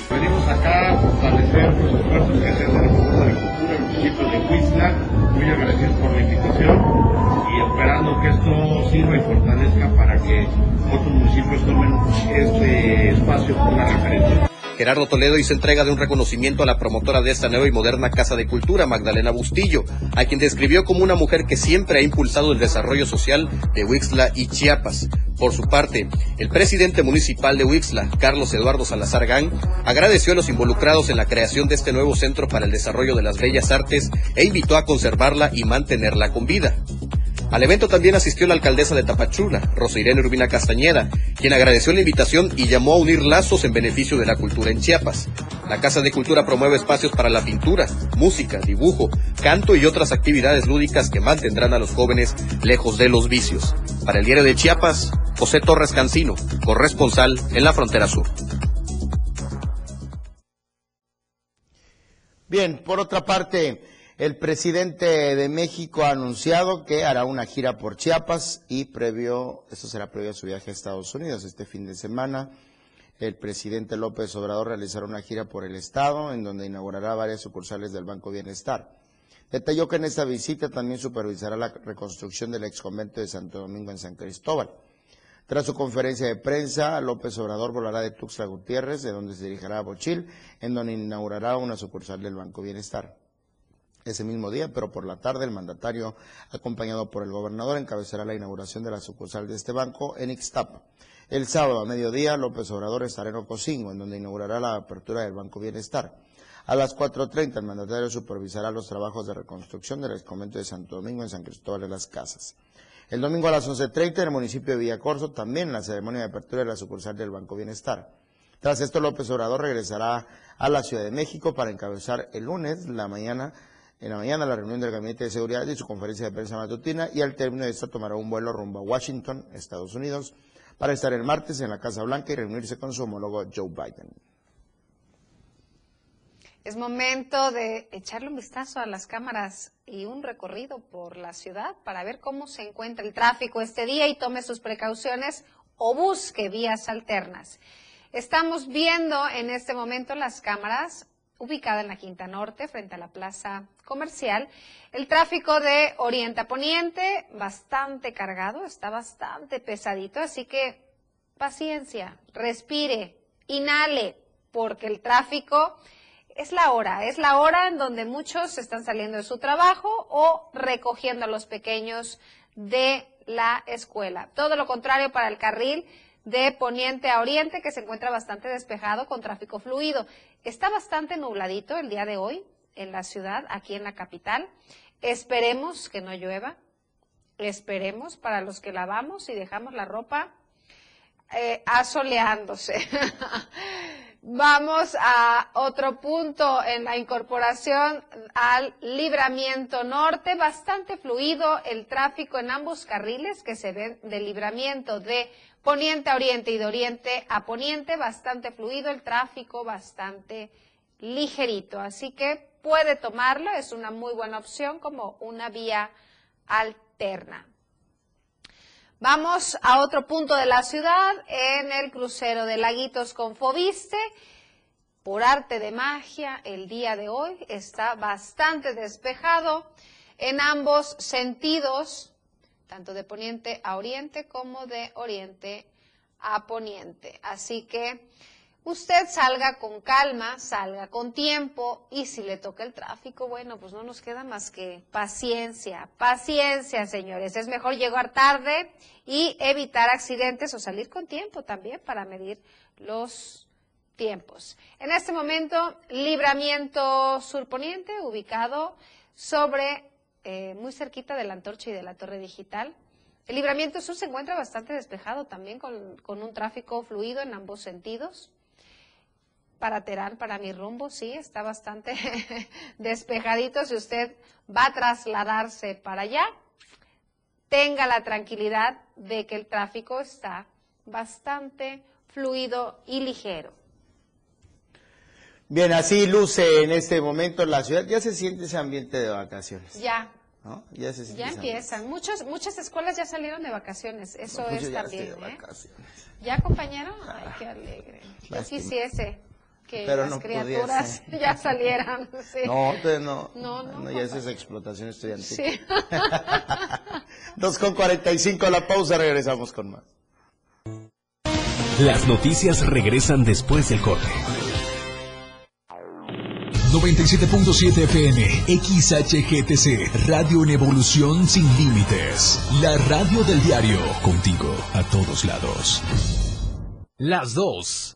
S18: Venimos acá a fortalecer los esfuerzos que hacen de la Cultura Cultura, el municipio de Huixla, muy agradecidos por la invitación esperando que esto sirva y fortalezca para que otros municipios tomen este espacio como una referencia.
S17: Gerardo Toledo hizo entrega de un reconocimiento a la promotora de esta nueva y moderna Casa de Cultura, Magdalena Bustillo, a quien describió como una mujer que siempre ha impulsado el desarrollo social de Huixla y Chiapas. Por su parte, el presidente municipal de Huixla, Carlos Eduardo Salazar Gang, agradeció a los involucrados en la creación de este nuevo centro para el desarrollo de las bellas artes e invitó a conservarla y mantenerla con vida. Al evento también asistió la alcaldesa de Tapachula, Rosa Irene Urbina Castañeda, quien agradeció la invitación y llamó a unir lazos en beneficio de la cultura en Chiapas. La Casa de Cultura promueve espacios para la pintura, música, dibujo, canto y otras actividades lúdicas que mantendrán a los jóvenes lejos de los vicios. Para el diario de Chiapas, José Torres Cancino, corresponsal en la frontera sur.
S2: Bien, por otra parte, el presidente de México ha anunciado que hará una gira por Chiapas y previo, esto será previo a su viaje a Estados Unidos este fin de semana. El presidente López Obrador realizará una gira por el estado en donde inaugurará varias sucursales del Banco Bienestar. Detalló que en esta visita también supervisará la reconstrucción del ex convento de Santo Domingo en San Cristóbal. Tras su conferencia de prensa, López Obrador volará de Tuxtla Gutiérrez, de donde se dirigirá a Bochil, en donde inaugurará una sucursal del Banco Bienestar ese mismo día, pero por la tarde el mandatario, acompañado por el gobernador, encabezará la inauguración de la sucursal de este banco en Ixtapa. El sábado a mediodía, López Obrador estará en Ocosingo, en donde inaugurará la apertura del Banco Bienestar. A las 4.30 el mandatario supervisará los trabajos de reconstrucción del convento de Santo Domingo en San Cristóbal de las Casas. El domingo a las 11.30 en el municipio de Villacorso, también la ceremonia de apertura de la sucursal del Banco Bienestar. Tras esto, López Obrador regresará a la Ciudad de México para encabezar el lunes, la mañana, en la mañana la reunión del Gabinete de Seguridad y su conferencia de prensa matutina y al término de esta tomará un vuelo rumbo a Washington, Estados Unidos, para estar el martes en la Casa Blanca y reunirse con su homólogo Joe Biden.
S3: Es momento de echarle un vistazo a las cámaras y un recorrido por la ciudad para ver cómo se encuentra el tráfico este día y tome sus precauciones o busque vías alternas. Estamos viendo en este momento las cámaras ubicada en la Quinta Norte, frente a la plaza comercial. El tráfico de Oriente a Poniente, bastante cargado, está bastante pesadito, así que paciencia, respire, inhale, porque el tráfico es la hora, es la hora en donde muchos están saliendo de su trabajo o recogiendo a los pequeños de la escuela. Todo lo contrario para el carril de poniente a oriente que se encuentra bastante despejado con tráfico fluido. Está bastante nubladito el día de hoy en la ciudad, aquí en la capital. Esperemos que no llueva. Esperemos para los que lavamos y dejamos la ropa eh, asoleándose. Vamos a otro punto en la incorporación al libramiento norte, bastante fluido el tráfico en ambos carriles que se ven del libramiento de poniente a oriente y de oriente a poniente, bastante fluido el tráfico, bastante ligerito. Así que puede tomarlo, es una muy buena opción como una vía alterna. Vamos a otro punto de la ciudad, en el crucero de Laguitos con Fobiste. Por arte de magia, el día de hoy está bastante despejado en ambos sentidos, tanto de poniente a oriente como de oriente a poniente. Así que usted salga con calma, salga con tiempo y si le toca el tráfico, bueno, pues no nos queda más que paciencia, paciencia, señores. Es mejor llegar tarde y evitar accidentes o salir con tiempo también para medir los tiempos. En este momento, libramiento surponiente ubicado sobre, eh, muy cerquita de la antorcha y de la torre digital. El libramiento sur se encuentra bastante despejado también con, con un tráfico fluido en ambos sentidos. Para Terán, para mi rumbo, sí, está bastante despejadito. Si usted va a trasladarse para allá, tenga la tranquilidad de que el tráfico está bastante fluido y ligero.
S2: Bien, así luce en este momento la ciudad. Ya se siente ese ambiente de vacaciones.
S3: Ya,
S2: ¿no? Ya se siente
S3: ya empiezan. Muchas, muchas escuelas ya salieron de vacaciones. Eso
S2: No, pues yo
S3: es
S2: ya
S3: también.
S2: estoy de
S3: ¿eh?
S2: vacaciones.
S3: ¿Ya, compañero? Ay, qué alegre. Yo
S2: Lástima.
S3: quisiese que
S2: Pero
S3: las
S2: no
S3: criaturas
S2: pudiese.
S3: ya salieran. sí.
S2: No, entonces no.
S3: No, no,
S2: ya eso es explotación estudiantil.
S3: Sí.
S2: Dos con 45 la pausa, regresamos con más.
S1: Las noticias regresan después del corte. 97.7 FM, XHGTC, Radio en Evolución Sin Límites. La radio del diario, contigo a todos lados.
S19: Las 2.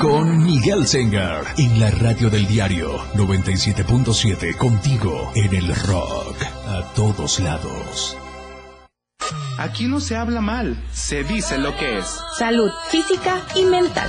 S1: Con Miguel Sengar en la radio del diario 97.7 contigo en el rock a todos lados.
S14: Aquí no se habla mal, se dice lo que es.
S20: Salud física y mental.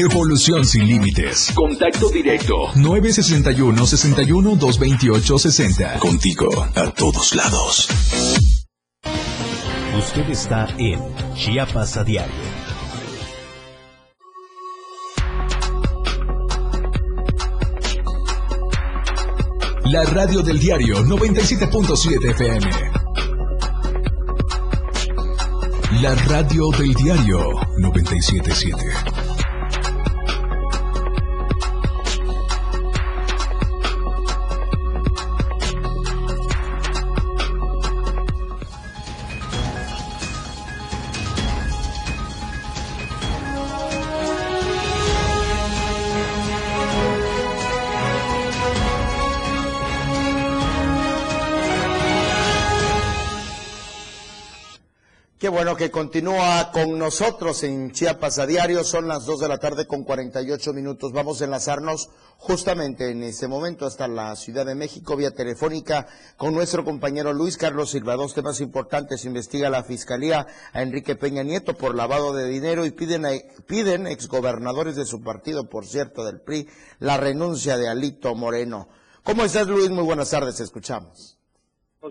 S1: Evolución sin límites. Contacto directo. 961 61 228 60. Contigo a todos lados.
S21: Usted está en Chiapas a diario.
S1: La radio del diario 97.7 FM. La radio del diario 977.
S2: Bueno que continúa con nosotros en Chiapas a diario. Son las 2 de la tarde con 48 minutos. Vamos a enlazarnos justamente en este momento hasta la Ciudad de México vía telefónica con nuestro compañero Luis Carlos Silva. Dos temas importantes. Investiga la Fiscalía a Enrique Peña Nieto por lavado de dinero y piden, piden exgobernadores de su partido, por cierto, del PRI, la renuncia de Alito Moreno. ¿Cómo estás, Luis? Muy buenas tardes. Escuchamos.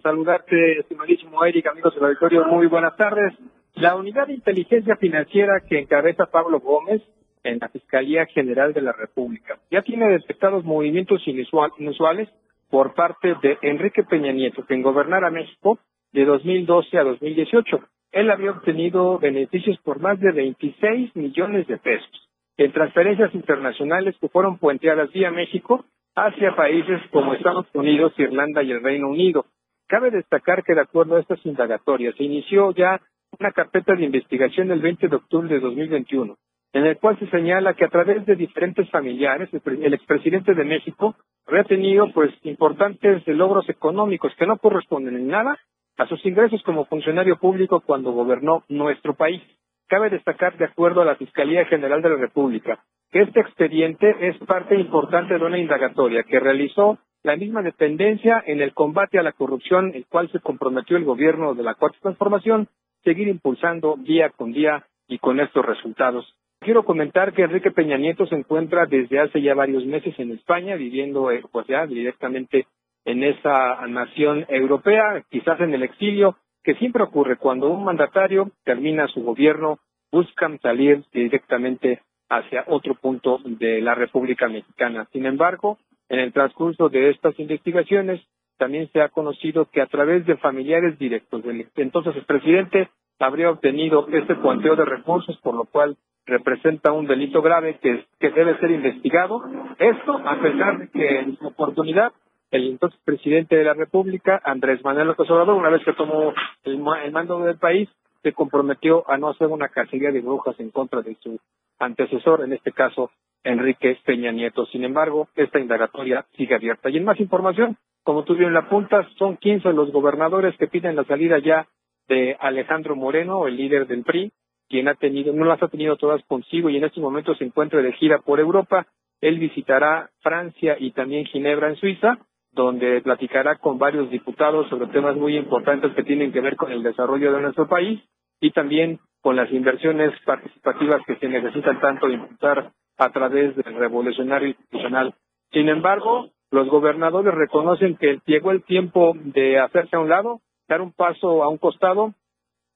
S22: Saludarte, estimadísimo Eric, amigos del auditorio, muy buenas tardes. La unidad de inteligencia financiera que encabeza Pablo Gómez en la Fiscalía General de la República ya tiene detectados movimientos inusual- inusuales por parte de Enrique Peña Nieto, quien gobernara México de 2012 a 2018. Él había obtenido beneficios por más de 26 millones de pesos en transferencias internacionales que fueron puenteadas vía México hacia países como Estados Unidos, Irlanda y el Reino Unido. Cabe destacar que de acuerdo a estas indagatorias se inició ya una carpeta de investigación el 20 de octubre de 2021, en el cual se señala que a través de diferentes familiares, el expresidente de México había tenido pues importantes logros económicos que no corresponden en nada a sus ingresos como funcionario público cuando gobernó nuestro país. Cabe destacar, de acuerdo a la Fiscalía General de la República, que este expediente es parte importante de una indagatoria que realizó la misma dependencia en el combate a la corrupción, el cual se comprometió el gobierno de la Cuarta Transformación, seguir impulsando día con día y con estos resultados. Quiero comentar que Enrique Peña Nieto se encuentra desde hace ya varios meses en España, viviendo eh, pues ya directamente en esa nación europea, quizás en el exilio, que siempre ocurre cuando un mandatario termina su gobierno, buscan salir directamente hacia otro punto de la República Mexicana. Sin embargo, en el transcurso de estas investigaciones, también se ha conocido que a través de familiares directos del entonces el presidente habría obtenido este cuanteo de recursos, por lo cual representa un delito grave que, debe ser investigado. Esto a pesar de que en su oportunidad el entonces presidente de la República, Andrés Manuel López Obrador, una vez que tomó el, el mando del país, se comprometió a no hacer una cacería de brujas en contra de su antecesor, en este caso Enrique Peña Nieto. Sin embargo, esta indagatoria sigue abierta. Y en más información, como tú bien la punta, son 15 los gobernadores que piden la salida ya de Alejandro Moreno, el líder del PRI, quien ha tenido, no las ha tenido todas consigo y en este momento se encuentra de gira por Europa. Él visitará Francia y también Ginebra en Suiza, donde platicará con varios diputados sobre temas muy importantes que tienen que ver con el desarrollo de nuestro país y también con las inversiones participativas que se necesitan tanto impulsar a través del revolucionario institucional. Sin embargo, los gobernadores reconocen que llegó el tiempo de hacerse a un lado, dar un paso a un costado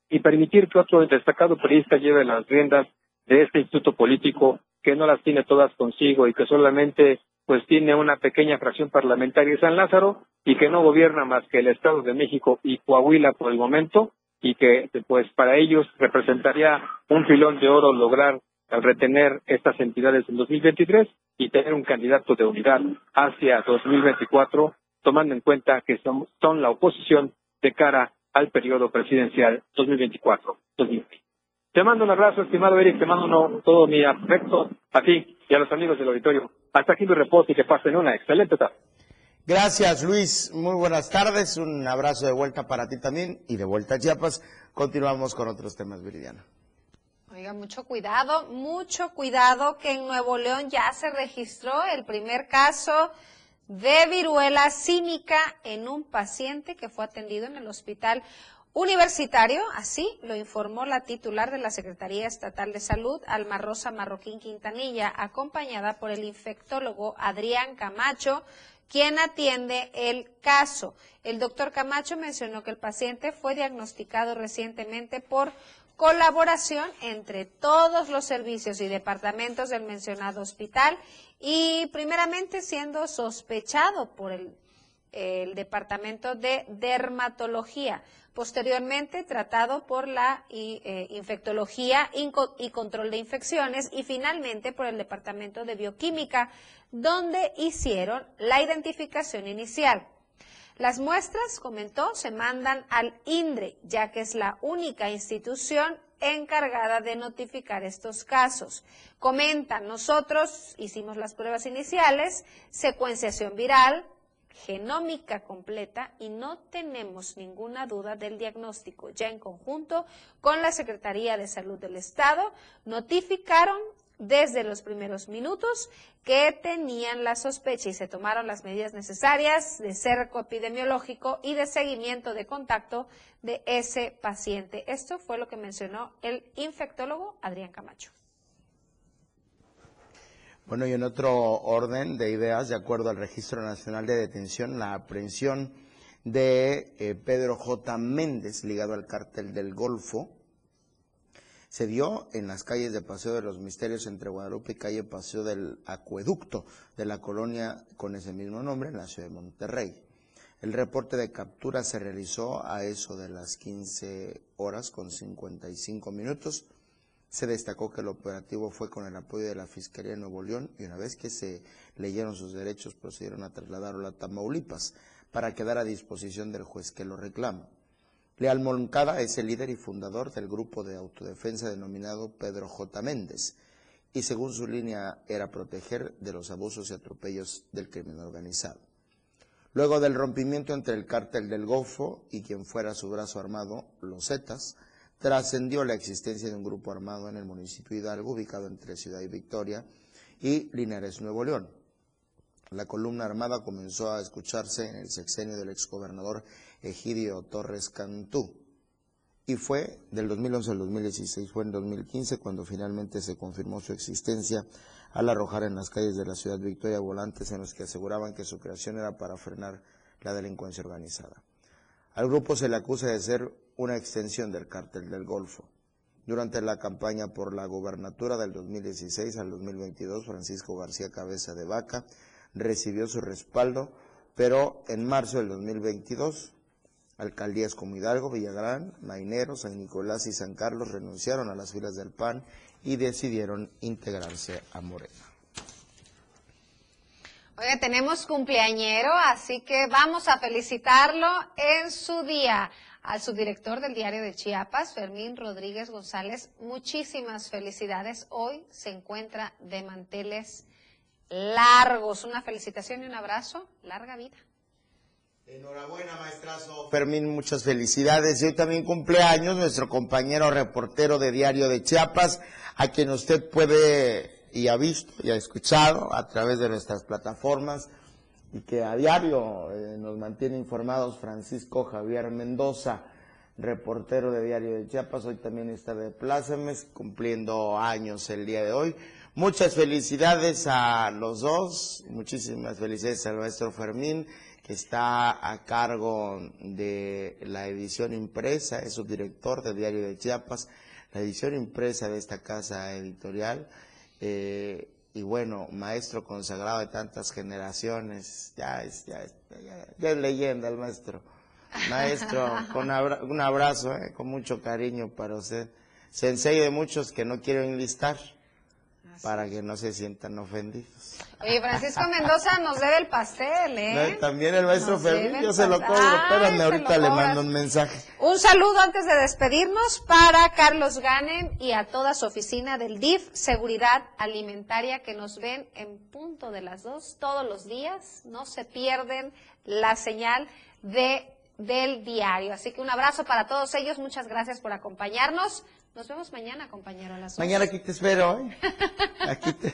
S22: y permitir que otro destacado periodista lleve las riendas de este instituto político que no las tiene todas consigo y que solamente pues tiene una pequeña fracción parlamentaria en San Lázaro y que no gobierna más que el Estado de México y Coahuila por el momento y que pues para ellos representaría un filón de oro lograr al retener estas entidades en 2023 y tener un candidato de unidad hacia 2024, tomando en cuenta que son, la oposición de cara al periodo presidencial 2024-2020. Te mando un abrazo, estimado Eric, te mando todo mi afecto a ti y a los amigos del auditorio. Hasta aquí mi reposo y que pasen una excelente tarde.
S2: Gracias, Luis. Muy buenas tardes. Un abrazo de vuelta para ti también y de vuelta a Chiapas. Continuamos con otros temas, Viridiana.
S3: Mucho cuidado, mucho cuidado que en Nuevo León ya se registró el primer caso de viruela cínica en un paciente que fue atendido en el hospital universitario, así lo informó la titular de la Secretaría Estatal de Salud, Alma Rosa Marroquín Quintanilla, acompañada por el infectólogo Adrián Camacho, quien atiende el caso. El doctor Camacho mencionó que el paciente fue diagnosticado recientemente por colaboración entre todos los servicios y departamentos del mencionado hospital y primeramente siendo sospechado por el, departamento de dermatología. Posteriormente tratado por la eh, infectología y control de infecciones y finalmente por el departamento de bioquímica, donde hicieron la identificación inicial. Las muestras, comentó, se mandan al INDRE, ya que es la única institución encargada de notificar estos casos. Comentan, nosotros hicimos las pruebas iniciales, secuenciación viral, genómica completa y no tenemos ninguna duda del diagnóstico. Ya en conjunto con la Secretaría de Salud del Estado, notificaron desde los primeros minutos que tenían la sospecha y se tomaron las medidas necesarias de cerco epidemiológico y de seguimiento de contacto de ese paciente. Esto fue lo que mencionó el infectólogo Adrián Camacho.
S2: Bueno, y en otro orden de ideas, de acuerdo al Registro Nacional de Detención, la aprehensión de eh, Pedro J. Méndez, ligado al cártel del Golfo, se dio en las calles de Paseo de los Misterios entre Guadalupe y calle Paseo del Acueducto de la colonia con ese mismo nombre en la ciudad de Monterrey. El reporte de captura se realizó a eso de las 15 horas con 55 minutos. Se destacó que el operativo fue con el apoyo de la Fiscalía de Nuevo León y una vez que se leyeron sus derechos procedieron a trasladarlo a Tamaulipas para quedar a disposición del juez que lo reclama. Leal Moncada es el líder y fundador del grupo de autodefensa denominado Pedro J. Méndez y según su línea era proteger de los abusos y atropellos del crimen organizado. Luego del rompimiento entre el cártel del Golfo y quien fuera su brazo armado, los Zetas, trascendió la existencia de un grupo armado en el municipio Hidalgo, ubicado entre Ciudad y Victoria y Linares, Nuevo León. La columna armada comenzó a escucharse en el sexenio del exgobernador Egidio Torres Cantú. Y fue del 2011 al 2016, fue en 2015 cuando finalmente se confirmó su existencia al arrojar en las calles de la ciudad Victoria volantes en los que aseguraban que su creación era para frenar la delincuencia organizada. Al grupo se le acusa de ser una extensión del cártel del Golfo. Durante la campaña por la gobernatura del 2016 al 2022, Francisco García Cabeza de Vaca recibió su respaldo, pero en marzo del 2022 alcaldías como Hidalgo, Villagrán, Mainero, San Nicolás y San Carlos renunciaron a las filas del PAN y decidieron integrarse a Morena.
S3: Oye, tenemos cumpleañero, así que vamos a felicitarlo en su día. Al subdirector del diario de Chiapas, Fermín Rodríguez González, muchísimas felicidades. Hoy se encuentra de manteles largos. Una felicitación y un abrazo. Larga vida.
S2: Enhorabuena, maestrazo. Fermín, muchas felicidades. Y hoy también cumpleaños nuestro compañero reportero de Diario de Chiapas, a quien usted puede y ha visto y ha escuchado a través de nuestras plataformas y que a diario eh, nos mantiene informados Francisco Javier Mendoza, reportero de Diario de Chiapas. Hoy también está de plácemes, cumpliendo años el día de hoy. Muchas felicidades a los dos, muchísimas felicidades al maestro Fermín que está a cargo de la edición impresa, es subdirector del Diario de Chiapas, la edición impresa de esta casa editorial. Eh, y bueno, maestro consagrado de tantas generaciones, ya es, ya es, ya, es leyenda el maestro. Maestro, con un abrazo, eh, con mucho cariño para usted. Sensei de muchos que no quiero enlistar para que no se sientan ofendidos.
S3: Oye, Francisco Mendoza nos debe el pastel, ¿eh?
S2: también el maestro Fermín, yo se lo cobro. Espérame, ahorita le mando un mensaje.
S3: Un saludo antes de despedirnos para Carlos Ganem y a toda su oficina del DIF Seguridad Alimentaria que nos ven en punto de las dos todos los días. No se pierden la señal de del diario. Así que un abrazo para todos ellos. Muchas gracias por acompañarnos. Nos vemos mañana, compañero, las
S2: Mañana aquí te espero, ¿eh? Aquí te,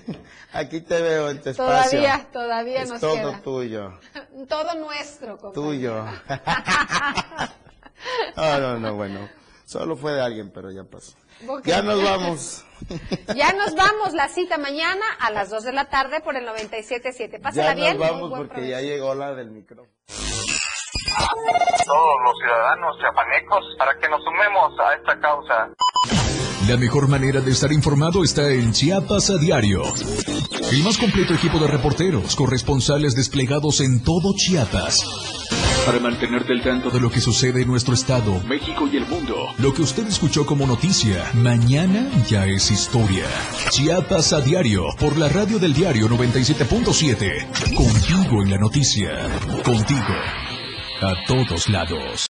S2: aquí te veo en tu espacio.
S3: Todavía, todavía es nos
S2: todo tuyo.
S3: todo nuestro, compañero.
S2: Tuyo. no, no, no, bueno. Solo fue de alguien, pero ya pasó. Ya nos vamos.
S3: Ya nos vamos. La cita mañana a las 2 de la tarde por el 97.7. Pásala bien.
S2: Ya nos vamos porque ya llegó la del micrófono
S23: todos los ciudadanos chiapanecos para que nos sumemos a esta causa.
S1: La mejor manera de estar informado está en Chiapas a diario. El más completo equipo de reporteros, corresponsales desplegados en todo Chiapas. Para mantenerte al tanto de lo que sucede en nuestro estado, México y el mundo. Lo que usted escuchó como noticia, mañana ya es historia. Chiapas a diario, por la radio del diario 97.7. Contigo en la noticia. Contigo a todos lados.